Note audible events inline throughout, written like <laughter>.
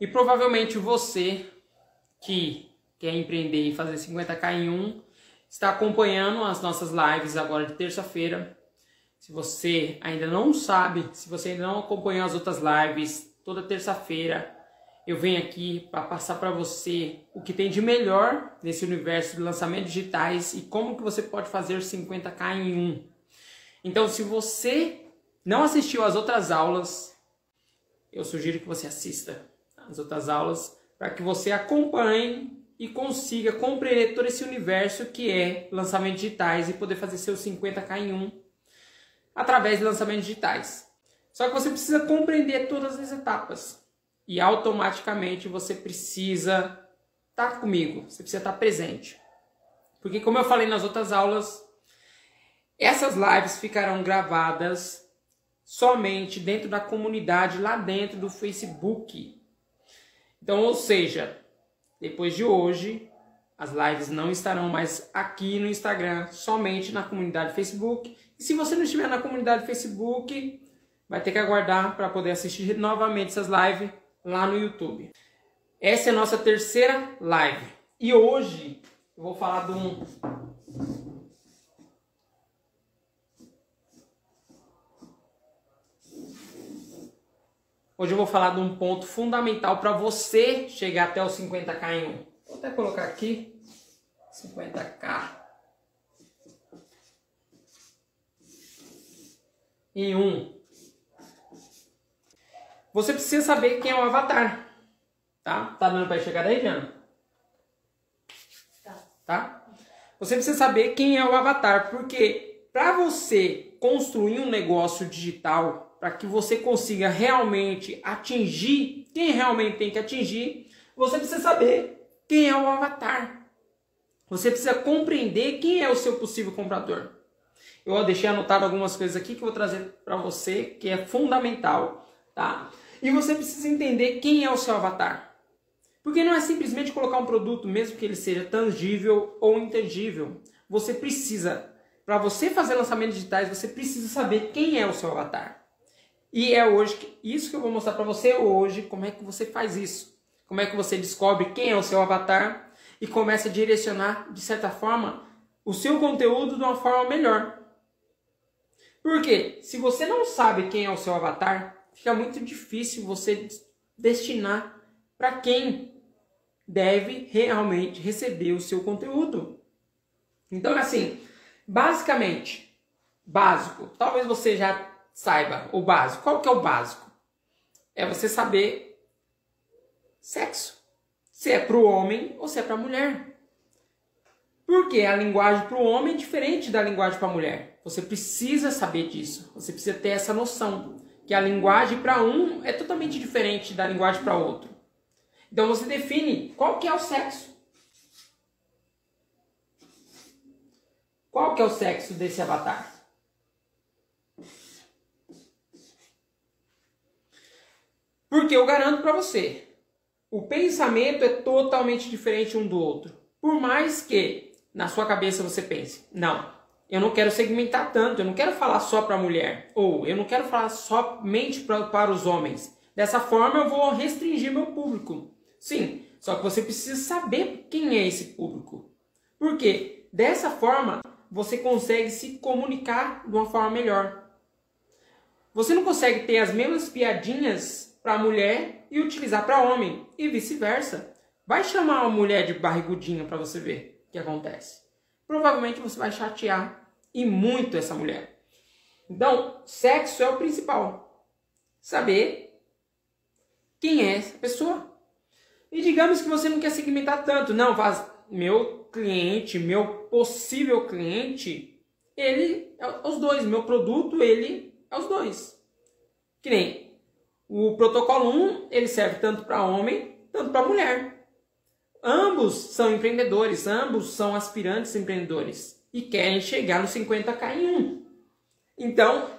E provavelmente você que quer empreender e fazer 50k em um, está acompanhando as nossas lives agora de terça-feira. Se você ainda não sabe, se você ainda não acompanhou as outras lives, toda terça-feira eu venho aqui para passar para você o que tem de melhor nesse universo de lançamentos digitais e como que você pode fazer 50k em um. Então, se você não assistiu às outras aulas, eu sugiro que você assista as outras aulas para que você acompanhe e consiga compreender todo esse universo que é lançamentos digitais e poder fazer seus 50k em um através de lançamentos digitais. Só que você precisa compreender todas as etapas e automaticamente você precisa estar tá comigo, você precisa estar tá presente. Porque como eu falei nas outras aulas, essas lives ficarão gravadas somente dentro da comunidade lá dentro do Facebook. Então, ou seja, depois de hoje, as lives não estarão mais aqui no Instagram, somente na comunidade Facebook. E se você não estiver na comunidade Facebook, vai ter que aguardar para poder assistir novamente essas lives lá no YouTube. Essa é a nossa terceira live. E hoje eu vou falar de um Hoje eu vou falar de um ponto fundamental para você chegar até os 50k em um. Vou até colocar aqui 50k em um. Você precisa saber quem é o avatar. Tá? Tá dando para chegar aí, Diana? Tá. Tá? Você precisa saber quem é o avatar, porque para você construir um negócio digital para que você consiga realmente atingir quem realmente tem que atingir, você precisa saber quem é o avatar. Você precisa compreender quem é o seu possível comprador. Eu deixei anotado algumas coisas aqui que eu vou trazer para você, que é fundamental, tá? E você precisa entender quem é o seu avatar. Porque não é simplesmente colocar um produto, mesmo que ele seja tangível ou intangível. Você precisa, para você fazer lançamentos digitais, você precisa saber quem é o seu avatar. E é hoje isso que eu vou mostrar para você hoje, como é que você faz isso. Como é que você descobre quem é o seu avatar e começa a direcionar de certa forma o seu conteúdo de uma forma melhor. Porque se você não sabe quem é o seu avatar, fica muito difícil você destinar para quem deve realmente receber o seu conteúdo. Então, assim, basicamente, básico, talvez você já saiba o básico. Qual que é o básico? É você saber sexo. Se é para o homem ou se é para a mulher. Porque a linguagem para o homem é diferente da linguagem para a mulher. Você precisa saber disso. Você precisa ter essa noção. Que a linguagem para um é totalmente diferente da linguagem para outro. Então você define qual que é o sexo. Qual que é o sexo desse avatar? Porque eu garanto para você, o pensamento é totalmente diferente um do outro. Por mais que na sua cabeça você pense, não, eu não quero segmentar tanto, eu não quero falar só para a mulher, ou eu não quero falar somente pra, para os homens. Dessa forma eu vou restringir meu público. Sim, só que você precisa saber quem é esse público. Porque dessa forma você consegue se comunicar de uma forma melhor. Você não consegue ter as mesmas piadinhas para mulher e utilizar para homem e vice-versa. Vai chamar uma mulher de barrigudinha para você ver o que acontece. Provavelmente você vai chatear e muito essa mulher. Então, sexo é o principal. Saber quem é essa pessoa. E digamos que você não quer segmentar tanto. Não, faz meu cliente, meu possível cliente, ele é os dois. Meu produto, ele é os dois. Que nem o protocolo 1, ele serve tanto para homem, tanto para mulher. Ambos são empreendedores, ambos são aspirantes empreendedores e querem chegar no 50k em um. Então,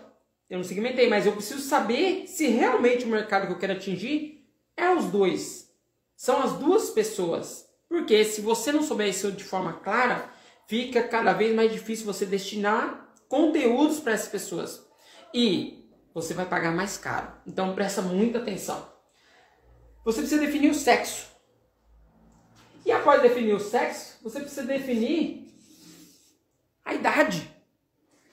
eu não segmentei, mas eu preciso saber se realmente o mercado que eu quero atingir é os dois. São as duas pessoas. Porque se você não souber isso de forma clara, fica cada vez mais difícil você destinar conteúdos para essas pessoas. E você vai pagar mais caro. Então presta muita atenção. você precisa definir o sexo. E após definir o sexo, você precisa definir a idade.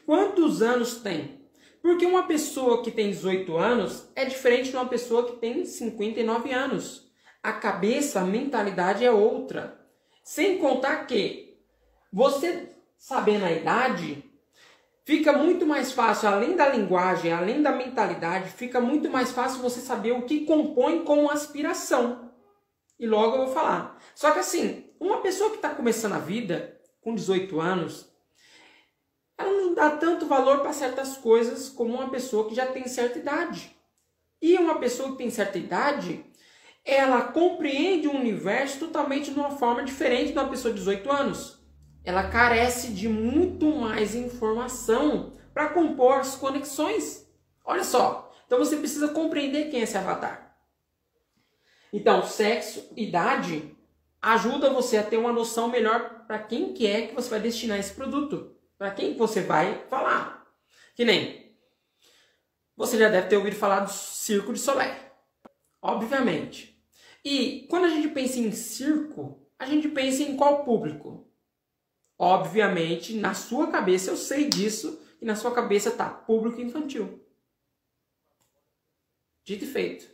Quantos anos tem? Porque uma pessoa que tem 18 anos é diferente de uma pessoa que tem 59 anos. A cabeça, a mentalidade é outra. Sem contar que você sabendo a idade, fica muito mais fácil, além da linguagem, além da mentalidade, fica muito mais fácil você saber o que compõe com aspiração. E logo eu vou falar. Só que assim, uma pessoa que está começando a vida, com 18 anos, ela não dá tanto valor para certas coisas como uma pessoa que já tem certa idade. E uma pessoa que tem certa idade, ela compreende o universo totalmente de uma forma diferente de uma pessoa de 18 anos. Ela carece de muito mais informação para compor as conexões. Olha só. Então você precisa compreender quem é esse avatar. Então, sexo, idade ajuda você a ter uma noção melhor para quem que é que você vai destinar esse produto, para quem você vai falar. Que nem você já deve ter ouvido falar do circo de Solé. Obviamente. E quando a gente pensa em circo, a gente pensa em qual público? Obviamente, na sua cabeça eu sei disso e na sua cabeça tá público infantil. Dito e feito.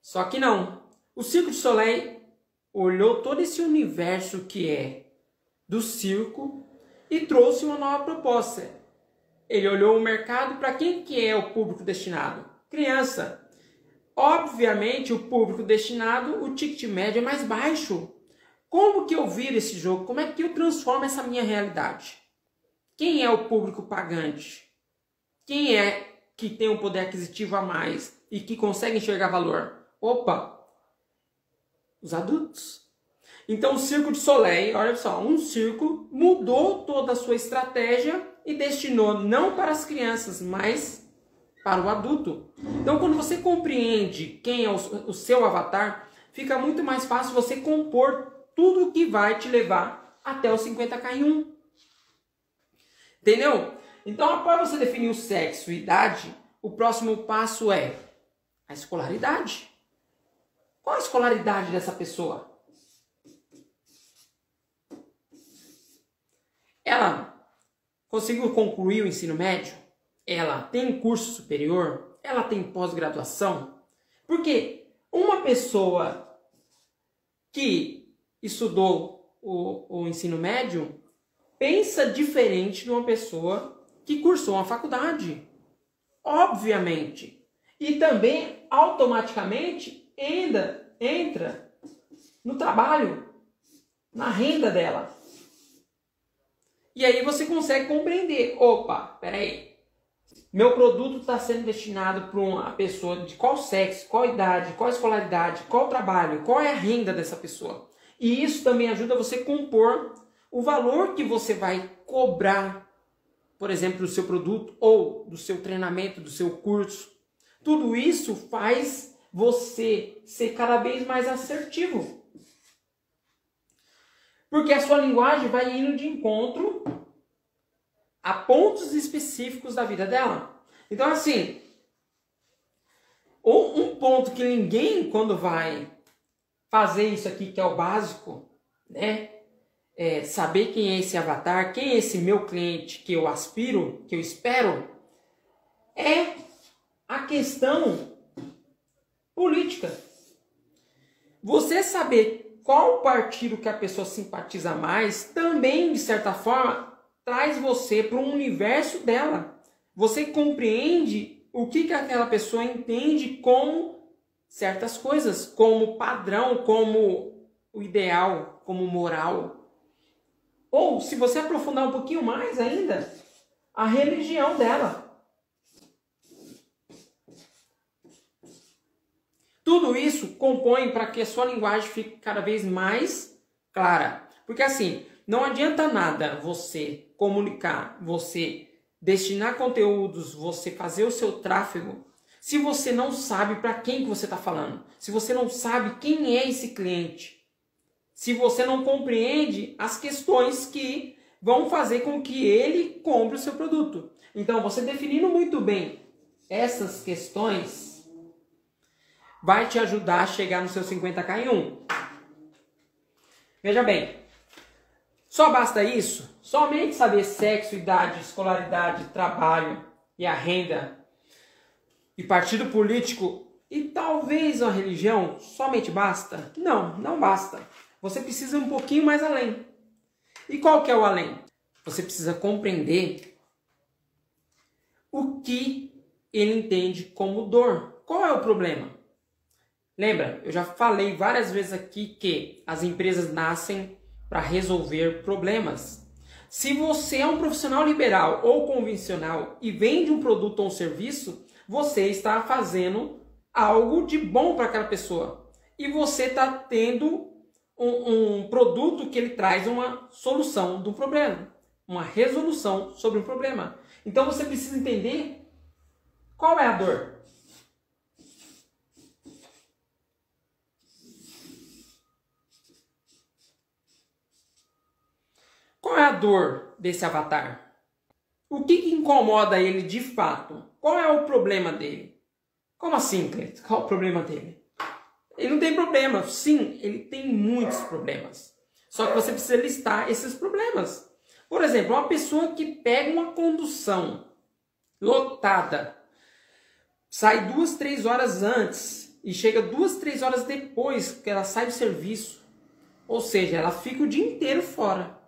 Só que não. O Circo de Soleil olhou todo esse universo que é do circo e trouxe uma nova proposta. Ele olhou o mercado para quem que é o público destinado? Criança. Obviamente, o público destinado, o ticket médio é mais baixo. Como que eu viro esse jogo? Como é que eu transformo essa minha realidade? Quem é o público pagante? Quem é que tem um poder aquisitivo a mais e que consegue enxergar valor? Opa! Os adultos. Então o Circo de Soleil, olha só, um circo mudou toda a sua estratégia e destinou não para as crianças, mas para o adulto. Então quando você compreende quem é o, seu avatar, fica muito mais fácil você compor tudo que vai te levar até os 50k em 1. Entendeu? Então, após você definir o sexo e idade, o próximo passo é a escolaridade. Qual a escolaridade dessa pessoa? Ela conseguiu concluir o ensino médio? Ela tem curso superior? Ela tem pós-graduação? Porque uma pessoa que estudou o, o ensino médio pensa diferente de uma pessoa que cursou uma faculdade. Obviamente. E também automaticamente entra, entra no trabalho, na renda dela. E aí você consegue compreender: opa, peraí, meu produto está sendo destinado para uma pessoa de qual sexo, qual idade, qual escolaridade, qual trabalho, qual é a renda dessa pessoa. E isso também ajuda você a compor o valor que você vai cobrar, por exemplo, do seu produto ou do seu treinamento, do seu curso. Tudo isso faz você ser cada vez mais assertivo. Porque a sua linguagem vai indo de encontro a pontos específicos da vida dela. Então, assim, um ponto que ninguém, quando vai fazer isso aqui que é o básico, né? É, saber quem é esse avatar, quem é esse meu cliente que eu aspiro, que eu espero, é a questão política. Você saber qual partido que a pessoa simpatiza mais também, de certa forma, traz você para o universo dela. Você compreende o que, que aquela pessoa entende como certas coisas como padrão, como o ideal, como moral. Ou, se você aprofundar um pouquinho mais ainda, a religião dela. Tudo isso compõe para que a sua linguagem fique cada vez mais clara. Porque assim, não adianta nada você comunicar, você destinar conteúdos, você fazer o seu tráfego se você não sabe para quem que você está falando, se você não sabe quem é esse cliente, se você não compreende as questões que vão fazer com que ele compre o seu produto. Então, você definindo muito bem essas questões, vai te ajudar a chegar no seu 50k em um. Veja bem, só basta isso? Somente saber sexo, idade, escolaridade, trabalho e a renda e partido político e talvez a religião somente basta? Não, não basta. Você precisa um pouquinho mais além. E qual que é o além? Você precisa compreender o que ele entende como dor. Qual é o problema? Lembra, eu já falei várias vezes aqui que as empresas nascem para resolver problemas. Se você é um profissional liberal ou convencional e vende um produto ou um serviço, você está fazendo algo de bom para aquela pessoa. E você está tendo um, um, produto que ele traz uma solução do problema, uma resolução sobre o problema. Então você precisa entender qual é a dor. Qual é a dor desse avatar? O que, que incomoda ele de fato? Qual é o problema dele? Como assim, Cleiton? Qual o problema dele? Ele não tem problema. Sim, ele tem muitos problemas. Só que você precisa listar esses problemas. Por exemplo, uma pessoa que pega uma condução lotada, sai duas, três horas antes e chega duas, três horas depois que ela sai do serviço. Ou seja, ela fica o dia inteiro fora.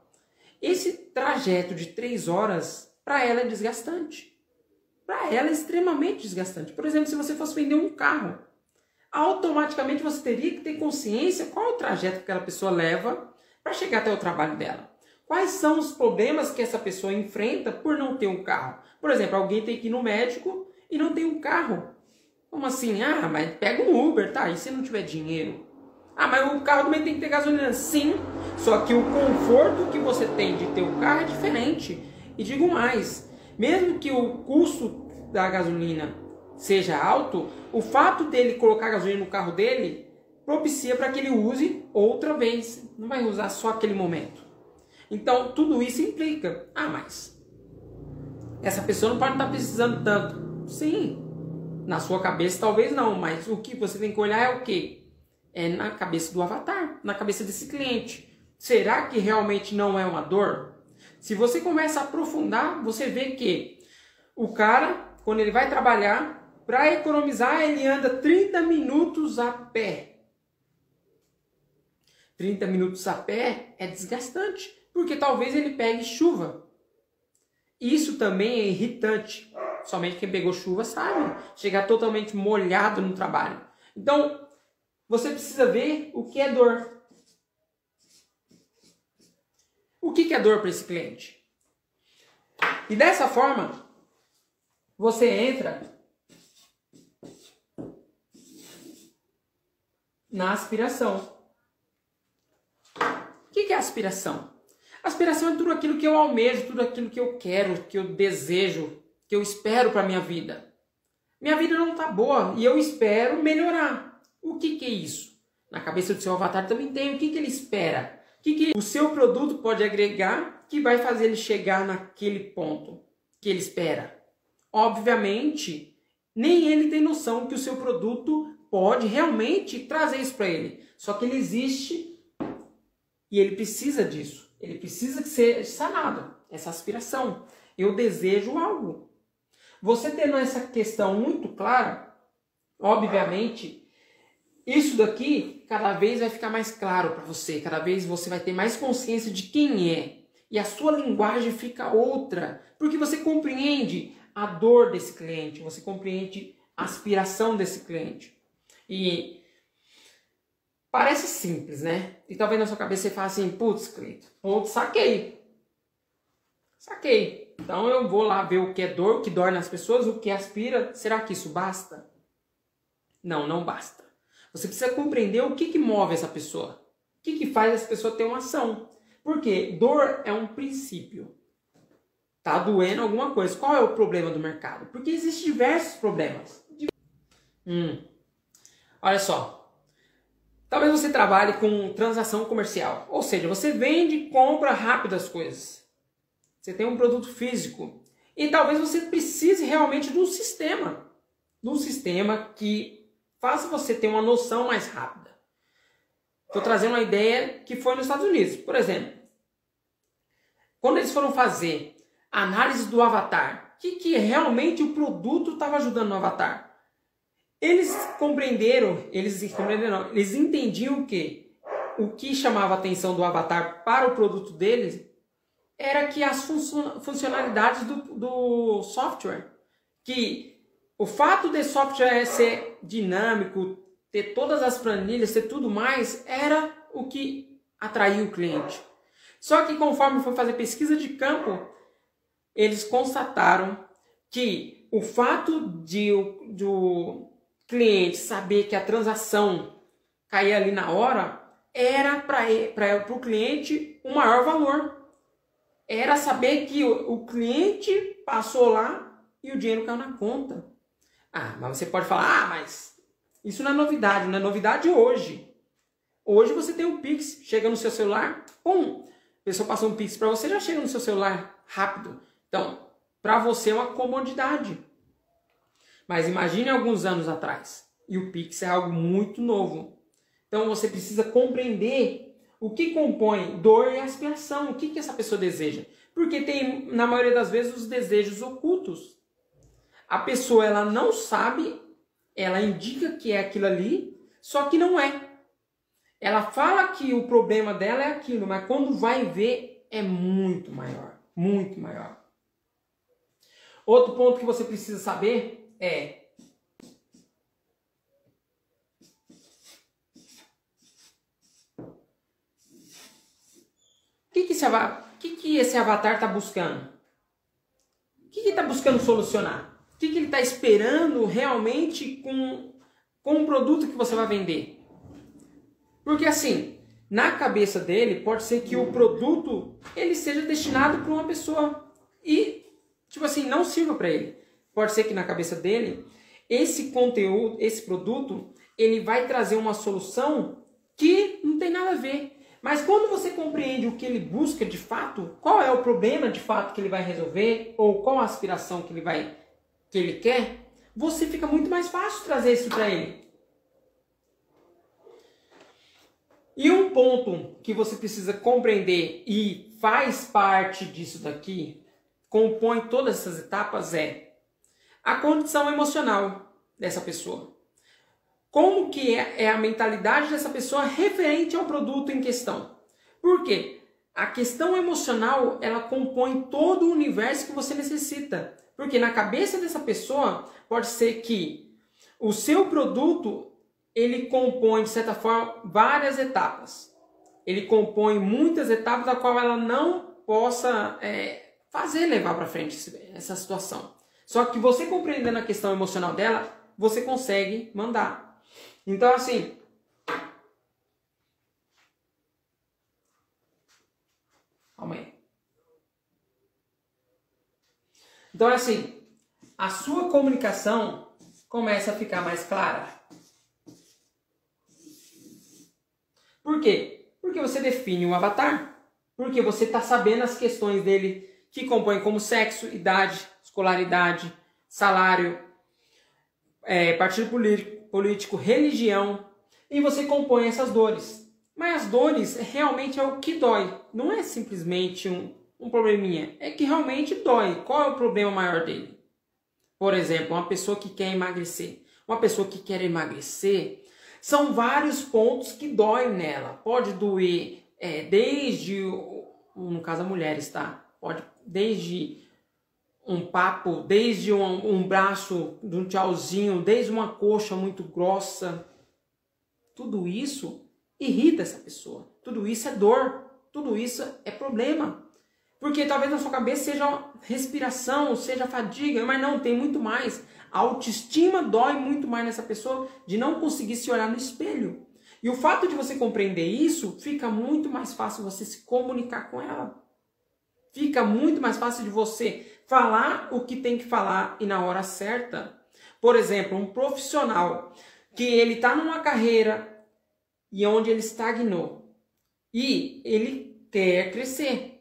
Esse trajeto de três horas, para ela é desgastante. Para ela é extremamente desgastante. Por exemplo, se você fosse vender um carro, automaticamente você teria que ter consciência qual o trajeto que aquela pessoa leva para chegar até o trabalho dela. Quais são os problemas que essa pessoa enfrenta por não ter um carro? Por exemplo, alguém tem que ir no médico e não tem um carro. Como assim? Ah, mas pega um Uber, tá? E se não tiver dinheiro? Ah, mas o carro também tem que ter gasolina. Sim, só que o conforto que você tem de ter o carro é diferente. E digo mais, mesmo que o custo da gasolina seja alto, o fato dele colocar gasolina no carro dele propicia para que ele use outra vez. Não vai usar só aquele momento. Então, tudo isso implica. Ah, mas essa pessoa não pode estar precisando tanto. Sim, na sua cabeça talvez não, mas o que você tem que olhar é o que? é na cabeça do avatar, na cabeça desse cliente. Será que realmente não é uma dor? Se você começa a aprofundar, você vê que o cara, quando ele vai trabalhar, para economizar, ele anda 30 minutos a pé. 30 minutos a pé é desgastante, porque talvez ele pegue chuva. Isso também é irritante. Somente quem pegou chuva sabe. Chegar totalmente molhado no trabalho. Então, você precisa ver o que é dor. O que é dor para esse cliente? E dessa forma, você entra na aspiração. O que é aspiração? Aspiração é tudo aquilo que eu almejo, tudo aquilo que eu quero, que eu desejo, que eu espero para minha vida. Minha vida não está boa e eu espero melhorar. O que, que é isso? Na cabeça do seu avatar também tem o que, que ele espera. O que, que o seu produto pode agregar que vai fazer ele chegar naquele ponto que ele espera. Obviamente, nem ele tem noção que o seu produto pode realmente trazer isso para ele. Só que ele existe e ele precisa disso. Ele precisa ser sanado, essa aspiração. Eu desejo algo. Você tendo essa questão muito clara, obviamente, isso daqui cada vez vai ficar mais claro para você, cada vez você vai ter mais consciência de quem é. E a sua linguagem fica outra, porque você compreende a dor desse cliente, você compreende a aspiração desse cliente. E parece simples, né? E talvez na sua cabeça você fale assim, putz, Cleito, putz, saquei. Saquei. Então eu vou lá ver o que é dor, o que dói nas pessoas, o que aspira. Será que isso basta? Não, não basta. Você precisa compreender o que, que move essa pessoa. O que, que faz essa pessoa ter uma ação. Porque dor é um princípio. Tá doendo alguma coisa. Qual é o problema do mercado? Porque existem diversos problemas. Hum. Olha só. Talvez você trabalhe com transação comercial. Ou seja, você vende e compra rápido as coisas. Você tem um produto físico. E talvez você precise realmente de um sistema. De um sistema que faça você ter uma noção mais rápida. Estou trazendo uma ideia que foi nos Estados Unidos. Por exemplo, quando eles foram fazer análise do avatar, o que, que realmente o produto estava ajudando no avatar? Eles compreenderam, eles compreenderam, eles entendiam que o que chamava a atenção do avatar para o produto deles era que as funcionalidades do, do software, que o fato de software ser dinâmico, ter todas as planilhas, ter tudo mais, era o que atraiu o cliente. Só que conforme foi fazer pesquisa de campo, eles constataram que o fato de o cliente saber que a transação caía ali na hora era para o cliente o maior valor era saber que o, o cliente passou lá e o dinheiro caiu na conta. Ah, mas você pode falar, ah, mas isso não é novidade, não é novidade hoje. Hoje você tem o Pix, chega no seu celular, pum, a pessoa passou um Pix para você, já chega no seu celular rápido. Então, para você é uma comodidade. Mas imagine alguns anos atrás, e o Pix é algo muito novo. Então você precisa compreender o que compõe dor e aspiração? O que, que essa pessoa deseja? Porque tem, na maioria das vezes, os desejos ocultos. A pessoa ela não sabe, ela indica que é aquilo ali, só que não é. Ela fala que o problema dela é aquilo, mas quando vai ver é muito maior, muito maior. Outro ponto que você precisa saber é esse, que, que esse avatar está buscando? O que está buscando solucionar? Que, que ele está esperando realmente com, com o produto que você vai vender? Porque assim, na cabeça dele, pode ser que o produto ele seja destinado para uma pessoa e, tipo assim, não sirva para ele. Pode ser que na cabeça dele, esse conteúdo, esse produto, ele vai trazer uma solução que não tem nada a ver. Mas quando você compreende o que ele busca de fato, qual é o problema de fato que ele vai resolver ou qual a aspiração que ele vai que ele quer, você fica muito mais fácil trazer isso para ele. E um ponto que você precisa compreender e faz parte disso daqui, compõe todas essas etapas é a condição emocional dessa pessoa como que é, é a mentalidade dessa pessoa referente ao produto em questão. Por quê? A questão emocional, ela compõe todo o universo que você necessita. Porque na cabeça dessa pessoa, pode ser que o seu produto, ele compõe, de certa forma, várias etapas. Ele compõe muitas etapas da qual ela não possa é, fazer levar para frente essa situação. Só que você compreendendo a questão emocional dela, você consegue mandar. Então, assim. Calma aí. Então, assim. A sua comunicação começa a ficar mais clara. Por quê? Porque você define um avatar. Porque você está sabendo as questões dele que compõem como sexo, idade, escolaridade, salário, é, partido político, político, religião, e você compõe essas dores. Mas as dores realmente é o que dói, não é simplesmente um, um probleminha, é que realmente dói. Qual é o problema maior dele? Por exemplo, uma pessoa que quer emagrecer. Uma pessoa que quer emagrecer, são vários pontos que doem nela. Pode doer é, desde, no caso, a mulheres, tá? Pode desde um papo, desde um, um braço de um tchauzinho, desde uma coxa muito grossa. Tudo isso irrita essa pessoa. Tudo isso é dor. Tudo isso é problema. Porque talvez na sua cabeça seja respiração, seja fadiga, mas não, tem muito mais. A autoestima dói muito mais nessa pessoa de não conseguir se olhar no espelho. E o fato de você compreender isso, fica muito mais fácil você se comunicar com ela. Fica muito mais fácil de você falar o que tem que falar e na hora certa. Por exemplo, um profissional que ele está numa carreira e onde ele estagnou e ele quer crescer.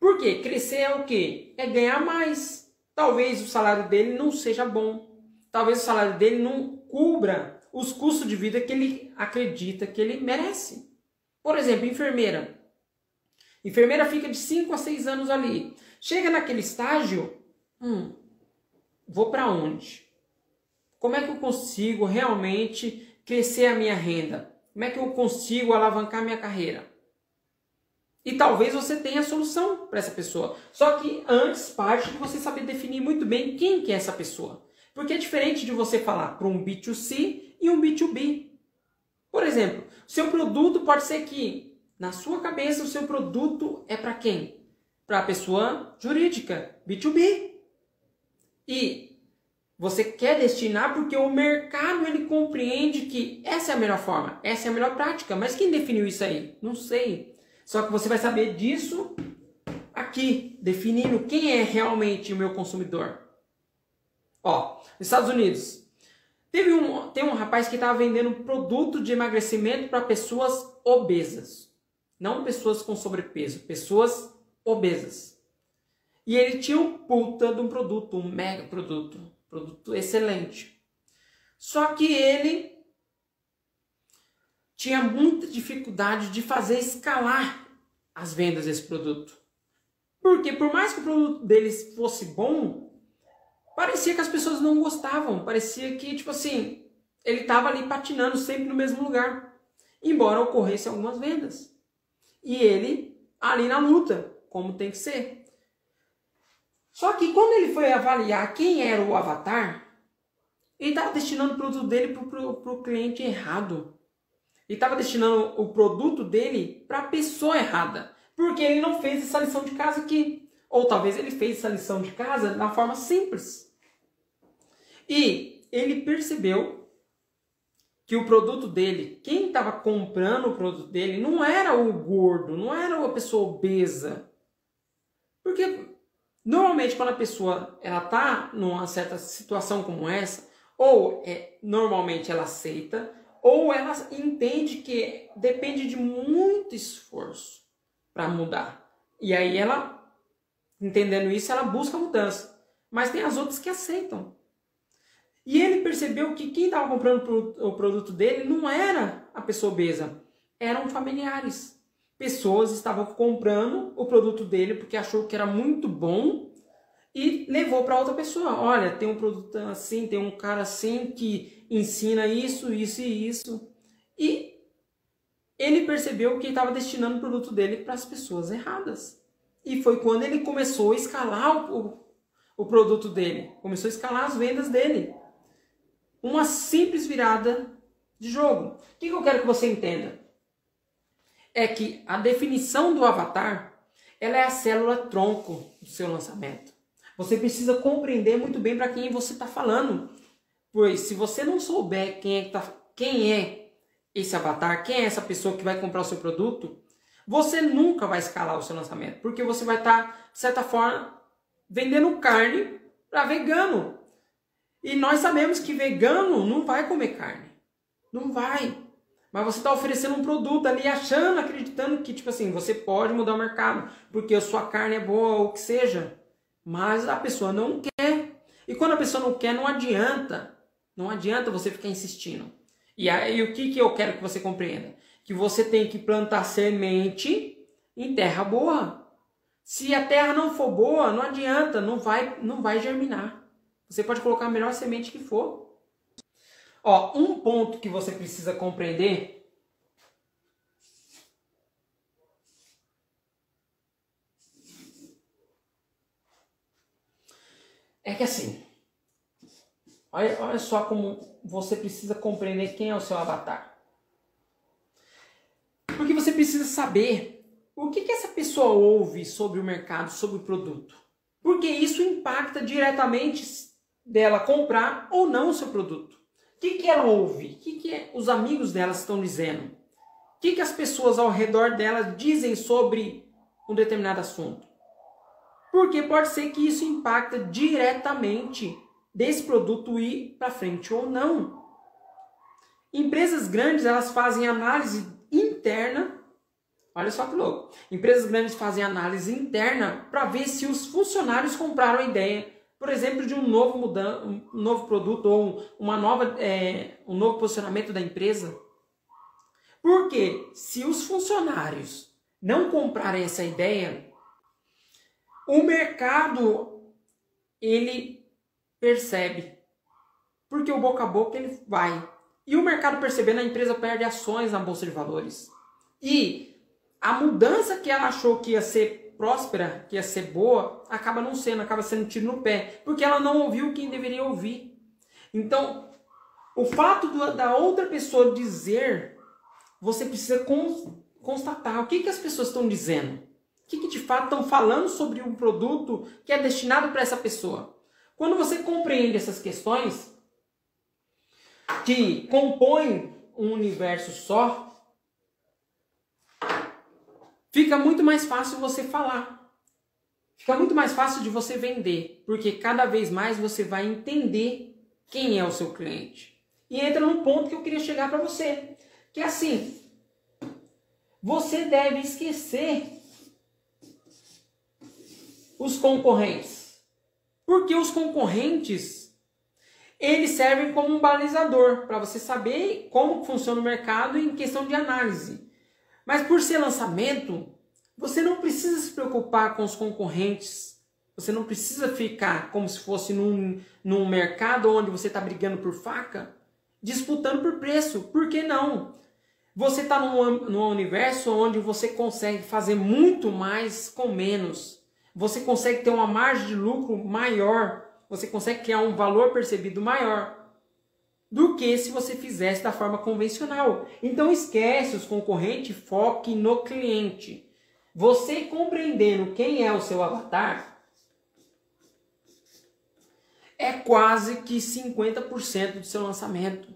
Por quê? Crescer é o quê? É ganhar mais. Talvez o salário dele não seja bom. Talvez o salário dele não cubra os custos de vida que ele acredita que ele merece. Por exemplo, enfermeira. Enfermeira fica de 5 a 6 anos ali. Chega naquele estágio, hum, vou para onde? Como é que eu consigo realmente crescer a minha renda? Como é que eu consigo alavancar minha carreira? E talvez você tenha a solução para essa pessoa. Só que antes parte de você saber definir muito bem quem que é essa pessoa. Porque é diferente de você falar para um B2C e um B2B. Por exemplo, seu produto pode ser que na sua cabeça o seu produto é para quem? Para a pessoa jurídica, B2B. E você quer destinar porque o mercado ele compreende que essa é a melhor forma, essa é a melhor prática. Mas quem definiu isso aí? Não sei. Só que você vai saber disso aqui, definindo quem é realmente o meu consumidor. Ó, Estados Unidos, teve um, tem um rapaz que estava vendendo produto de emagrecimento para pessoas obesas. Não pessoas com sobrepeso, pessoas obesas. E ele tinha um puta de um produto, um mega produto, produto excelente. Só que ele tinha muita dificuldade de fazer escalar as vendas desse produto. Porque por mais que o produto deles fosse bom, parecia que as pessoas não gostavam, parecia que tipo assim, ele estava ali patinando sempre no mesmo lugar, embora ocorresse algumas vendas. E ele ali na luta, como tem que ser. Só que quando ele foi avaliar quem era o avatar, ele estava destinando o produto dele para o cliente errado e estava destinando o produto dele para a pessoa errada, porque ele não fez essa lição de casa aqui. Ou talvez ele fez essa lição de casa na forma simples. E ele percebeu que o produto dele, quem estava comprando o produto dele, não era o gordo, não era a pessoa obesa. Porque normalmente quando a pessoa ela tá numa certa situação como essa, ou é, normalmente ela aceita, ou ela entende que depende de muito esforço para mudar. E aí ela, entendendo isso, ela busca mudança. Mas tem as outras que aceitam. E ele percebeu que quem estava comprando o produto dele não era a pessoa obesa, eram familiares. Pessoas estavam comprando o produto dele porque achou que era muito bom e levou para outra pessoa. Olha, tem um produto assim, tem um cara assim que ensina isso, isso e isso. E ele percebeu que estava destinando o produto dele para as pessoas erradas. E foi quando ele começou a escalar o, o produto dele, começou a escalar as vendas dele. Uma simples virada de jogo. O que eu quero que você entenda? É que a definição do avatar ela é a célula tronco do seu lançamento. Você precisa compreender muito bem para quem você está falando. Pois se você não souber quem é, tá, quem é esse avatar, quem é essa pessoa que vai comprar o seu produto, você nunca vai escalar o seu lançamento. Porque você vai estar, tá, de certa forma, vendendo carne para vegano. E nós sabemos que vegano não vai comer carne. Não vai. Mas você está oferecendo um produto ali, achando, acreditando que, tipo assim, você pode mudar o mercado, porque a sua carne é boa ou o que seja. Mas a pessoa não quer. E quando a pessoa não quer, não adianta. Não adianta você ficar insistindo. E aí o que, que eu quero que você compreenda? Que você tem que plantar semente em terra boa. Se a terra não for boa, não adianta, não vai, não vai germinar. Você pode colocar a melhor semente que for. Ó, um ponto que você precisa compreender É que assim, olha, olha só como você precisa compreender quem é o seu avatar. Porque você precisa saber o que, que essa pessoa ouve sobre o mercado, sobre o produto. Porque isso impacta diretamente dela comprar ou não o seu produto. O que, que ela ouve? O que, que os amigos dela estão dizendo? O que, que as pessoas ao redor dela dizem sobre um determinado assunto? Porque pode ser que isso impacta diretamente desse produto ir para frente ou não. Empresas grandes, elas fazem análise interna. Olha só que louco. Empresas grandes fazem análise interna para ver se os funcionários compraram a ideia por exemplo, de um novo, mudan um novo produto ou uma nova, é, um novo posicionamento da empresa. Porque se os funcionários não comprarem essa ideia, o mercado ele percebe. Porque o boca a boca ele vai. E o mercado percebendo, a empresa perde ações na bolsa de valores. E a mudança que ela achou que ia ser próspera, que ia ser boa, acaba não sendo, acaba sendo tiro no pé, porque ela não ouviu quem deveria ouvir. Então, o fato do, da outra pessoa dizer, você precisa constatar o que, que as pessoas estão dizendo. O que, que de fato estão falando sobre um produto que é destinado para essa pessoa. Quando você compreende essas questões, que compõem um universo só, fica muito mais fácil você falar. Fica muito mais fácil de você vender, porque cada vez mais você vai entender quem é o seu cliente. E entra num ponto que eu queria chegar para você, que é assim: você deve esquecer os concorrentes. Porque os concorrentes eles servem como um balizador para você saber como funciona o mercado em questão de análise. Mas por ser lançamento, você não precisa se preocupar com os concorrentes. Você não precisa ficar como se fosse num, num mercado onde você está brigando por faca, disputando por preço. Por que não? Você está num, num universo onde você consegue fazer muito mais com menos. Você consegue ter uma margem de lucro maior. Você consegue criar um valor percebido maior do que se você fizesse da forma convencional. Então esquece os concorrentes, foque no cliente. Você compreendendo quem é o seu avatar é quase que 50% do seu lançamento.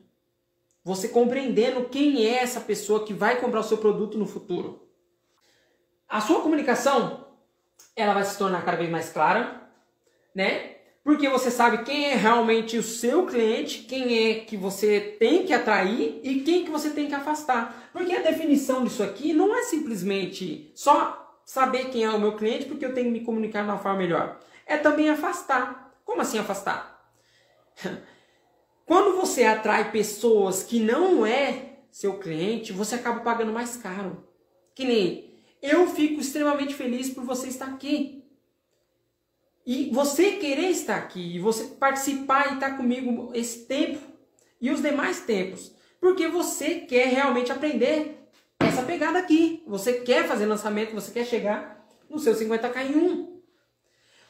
Você compreendendo quem é essa pessoa que vai comprar o seu produto no futuro. A sua comunicação, ela vai se tornar cada vez mais clara, né? porque você sabe quem é realmente o seu cliente, quem é que você tem que atrair e quem que você tem que afastar. Porque a definição disso aqui não é simplesmente só saber quem é o meu cliente porque eu tenho que me comunicar de uma forma melhor. É também afastar. Como assim afastar? <laughs> Quando você atrai pessoas que não é seu cliente, você acaba pagando mais caro. Que nem eu fico extremamente feliz por você estar aqui. E você querer estar aqui, você participar e estar comigo esse tempo e os demais tempos, porque você quer realmente aprender essa pegada aqui. Você quer fazer lançamento, você quer chegar no seu 50k em um.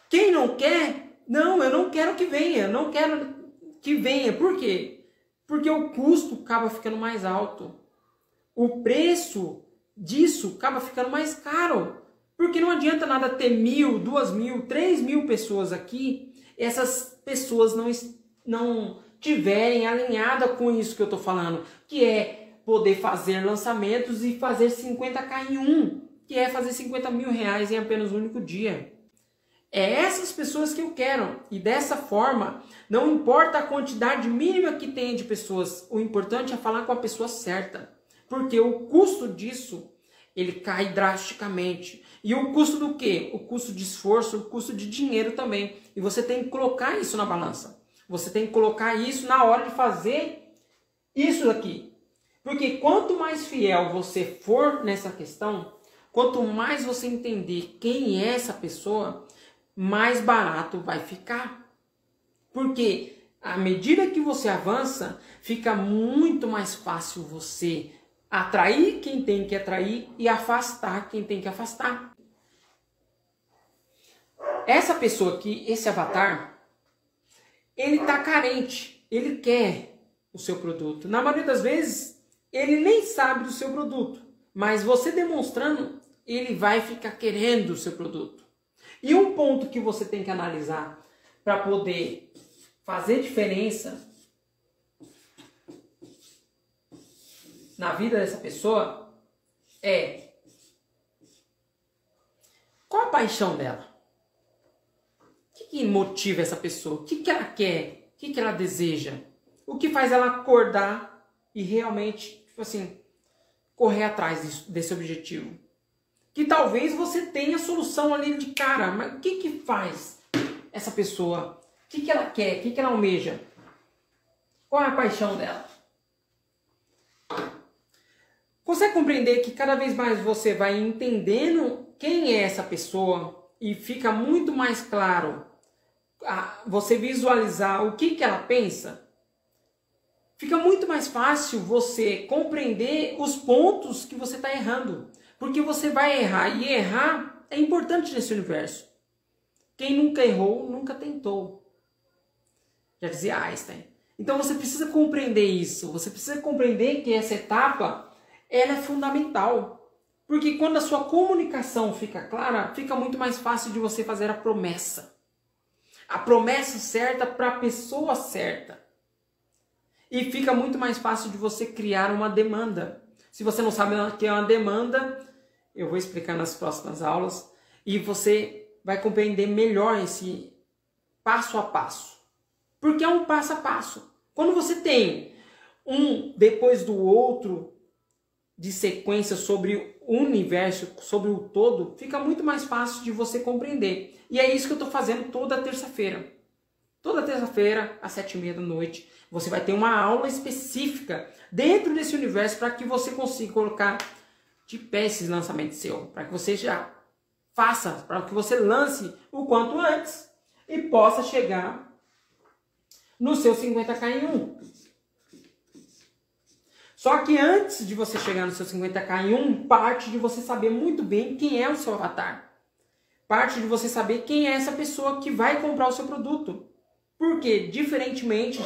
Quem não quer, não, eu não quero que venha, não quero que venha. Por quê? Porque o custo acaba ficando mais alto. O preço disso acaba ficando mais caro. Porque não adianta nada ter mil, duas mil, três mil pessoas aqui, essas pessoas não, não tiverem alinhada com isso que eu estou falando, que é poder fazer lançamentos e fazer 50k em um, que é fazer 50 mil reais em apenas um único dia. É essas pessoas que eu quero. E dessa forma, não importa a quantidade mínima que tem de pessoas, o importante é falar com a pessoa certa. Porque o custo disso, ele cai drasticamente. E o custo do quê? O custo de esforço, o custo de dinheiro também. E você tem que colocar isso na balança. Você tem que colocar isso na hora de fazer isso aqui. Porque quanto mais fiel você for nessa questão, quanto mais você entender quem é essa pessoa, mais barato vai ficar. Porque à medida que você avança, fica muito mais fácil você atrair quem tem que atrair e afastar quem tem que afastar essa pessoa aqui, esse avatar, ele está carente, ele quer o seu produto. Na maioria das vezes, ele nem sabe do seu produto, mas você demonstrando, ele vai ficar querendo o seu produto. E um ponto que você tem que analisar para poder fazer diferença na vida dessa pessoa é qual a paixão dela? que motiva essa pessoa? O que, que ela quer? O que, que ela deseja? O que faz ela acordar e realmente, tipo assim, correr atrás desse objetivo? Que talvez você tenha a solução ali de cara, mas o que, que faz essa pessoa O que, que ela quer? O que, que ela almeja? Qual é a paixão dela? Consegue compreender que cada vez mais você vai entendendo quem é essa pessoa e fica muito mais claro você visualizar o que, que ela pensa? Fica muito mais fácil você compreender os pontos que você está errando. Porque você vai errar e errar é importante nesse universo. Quem nunca errou, nunca tentou. Já dizia Einstein. Então você precisa compreender isso. Você precisa compreender que essa etapa ela é fundamental. Porque quando a sua comunicação fica clara, fica muito mais fácil de você fazer a promessa. A promessa certa para a pessoa certa. E fica muito mais fácil de você criar uma demanda. Se você não sabe o que é uma demanda, eu vou explicar nas próximas aulas e você vai compreender melhor esse passo a passo. Porque é um passo a passo. Quando você tem um depois do outro de sequência sobre o universo, sobre o todo, fica muito mais fácil de você compreender. E é isso que eu estou fazendo toda terça-feira. Toda terça-feira, às sete e meia da noite, você vai ter uma aula específica dentro desse universo para que você consiga colocar de pé esses lançamentos seu, para que você já faça, para que você lance o quanto antes e possa chegar no seu 50k em um. Só que antes de você chegar no seu 50k em um, parte de você saber muito bem quem é o seu avatar. Parte de você saber quem é essa pessoa que vai comprar o seu produto. Porque, diferentemente,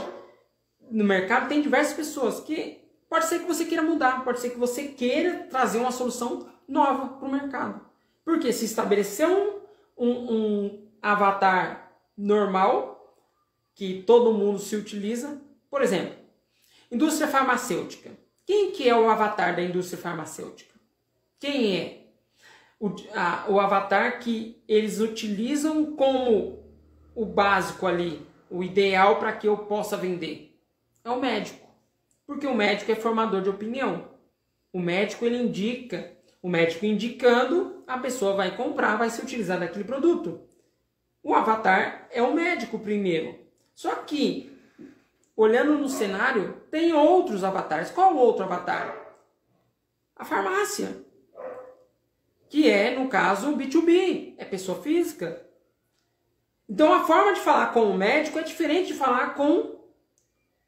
no mercado tem diversas pessoas que pode ser que você queira mudar, pode ser que você queira trazer uma solução nova para o mercado. Porque se estabeleceu um, um, um avatar normal, que todo mundo se utiliza, por exemplo, indústria farmacêutica. Quem que é o avatar da indústria farmacêutica? Quem é? O, a, o avatar que eles utilizam como o básico ali, o ideal para que eu possa vender? É o médico. Porque o médico é formador de opinião. O médico ele indica, o médico indicando, a pessoa vai comprar, vai se utilizar daquele produto. O avatar é o médico primeiro. Só que olhando no cenário, tem outros avatares. Qual outro avatar? A farmácia. Que é, no caso, B2B, é pessoa física. Então a forma de falar com o médico é diferente de falar com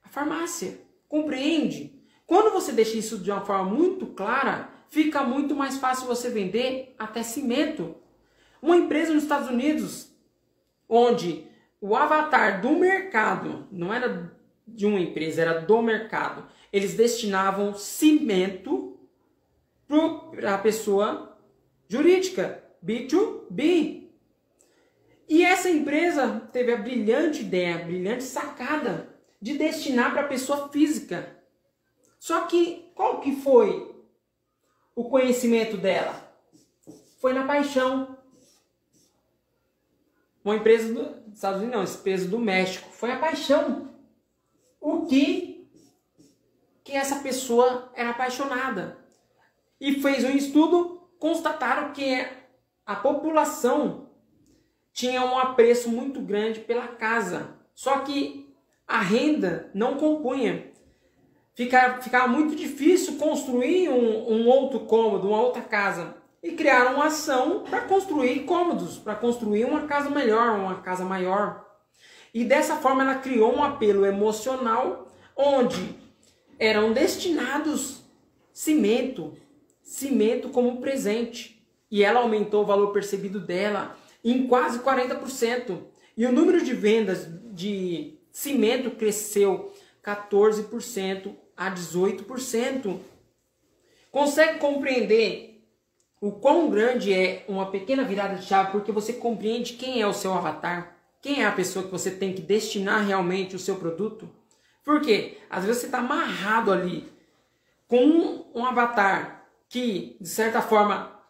a farmácia. Compreende? Quando você deixa isso de uma forma muito clara, fica muito mais fácil você vender até cimento. Uma empresa nos Estados Unidos, onde o avatar do mercado não era de uma empresa, era do mercado. Eles destinavam cimento para a pessoa jurídica, B2B. E essa empresa teve a brilhante ideia, a brilhante sacada de destinar para a pessoa física. Só que qual que foi o conhecimento dela? Foi na paixão. Uma empresa dos Estados Unidos, não, empresa do México. Foi a paixão o que que essa pessoa era apaixonada. E fez um estudo, constataram que a população tinha um apreço muito grande pela casa. Só que a renda não compunha. Ficava, ficava muito difícil construir um, um outro cômodo, uma outra casa. E criaram uma ação para construir cômodos, para construir uma casa melhor, uma casa maior. E dessa forma ela criou um apelo emocional onde eram destinados cimento, cimento como presente. E ela aumentou o valor percebido dela em quase 40%. E o número de vendas de cimento cresceu 14% a 18%. Consegue compreender o quão grande é uma pequena virada de chave porque você compreende quem é o seu avatar? Quem é a pessoa que você tem que destinar realmente o seu produto? Porque às vezes você está amarrado ali com um avatar que, de certa forma,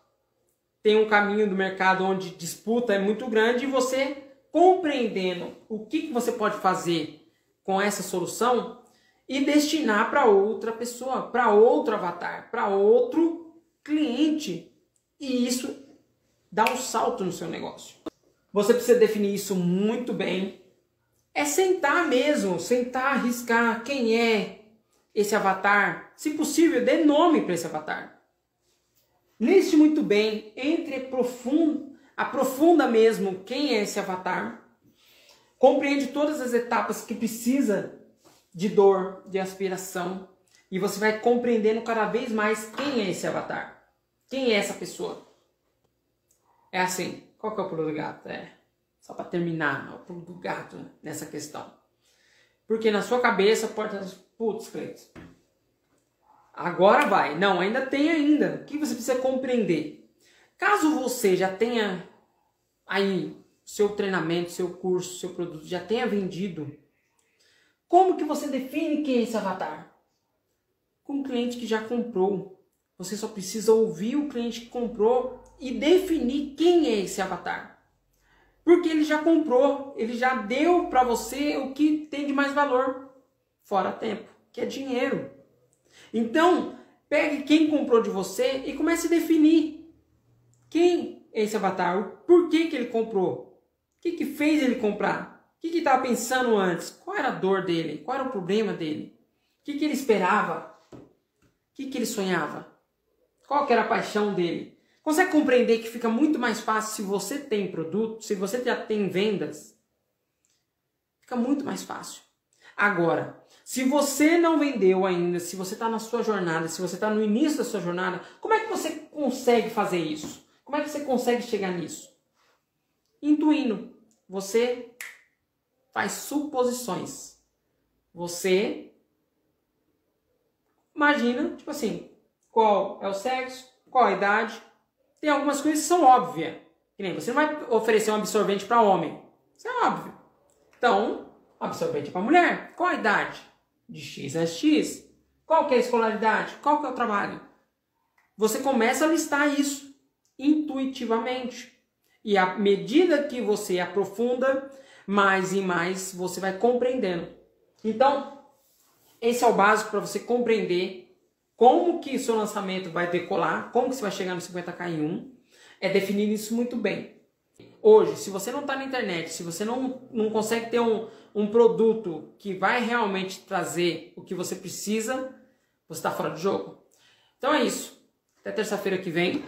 tem um caminho do mercado onde disputa é muito grande e você compreendendo o que, você pode fazer com essa solução e destinar para outra pessoa, para outro avatar, para outro cliente. E isso dá um salto no seu negócio. Você precisa definir isso muito bem. é sentar mesmo, sentar, arriscar quem é esse avatar. Se possível, dê nome para esse avatar. Liste muito bem, entre profundo, aprofunda mesmo quem é esse avatar. Compreende todas as etapas que precisa de dor, de aspiração. E você vai compreendendo cada vez mais quem é esse avatar. Quem é essa pessoa. É assim. Qual que é o pulo do gato? É. Só para terminar, o pulo do gato nessa questão. Porque na sua cabeça pode estar, putz, Cleiton, agora vai. Não, ainda tem ainda. O que você precisa compreender? Caso você já tenha aí seu treinamento, seu curso, seu produto, já tenha vendido, como que você define quem é esse avatar? Com um cliente que já comprou. Você só precisa ouvir o cliente que comprou e definir quem é esse avatar. Porque ele já comprou, ele já deu para você o que tem de mais valor, fora tempo, que é dinheiro. Então, pegue quem comprou de você e comece a definir quem é esse avatar, por que, que ele comprou, o que, que fez ele comprar. O que, que estava pensando antes? Qual era a dor dele? Qual era o problema dele? O que, que ele esperava? O que, que ele sonhava? Qual que era a paixão dele? Consegue compreender que fica muito mais fácil se você tem produto, se você já tem vendas? Fica muito mais fácil. Agora, se você não vendeu ainda, se você está na sua jornada, se você está no início da sua jornada, como é que você consegue fazer isso? Como é que você consegue chegar nisso? Intuindo. Você faz suposições. Você imagina, tipo assim, qual é o sexo, qual a idade. Tem algumas coisas que são óbvias. Que nem você não vai oferecer um absorvente para homem. Isso é óbvio. Então, absorvente para mulher. Qual a idade? De X a X. Qual que é a escolaridade? Qual que é o trabalho? Você começa a listar isso intuitivamente. E à medida que você aprofunda, mais e mais você vai compreendendo. Então, esse é o básico para você compreender como que seu lançamento vai decolar, como que você vai chegar no 50k em 1, é definir isso muito bem. Hoje, se você não está na internet, se você não, não consegue ter um, um produto que vai realmente trazer o que você precisa, você está fora do jogo. Então é isso. Até terça-feira que vem.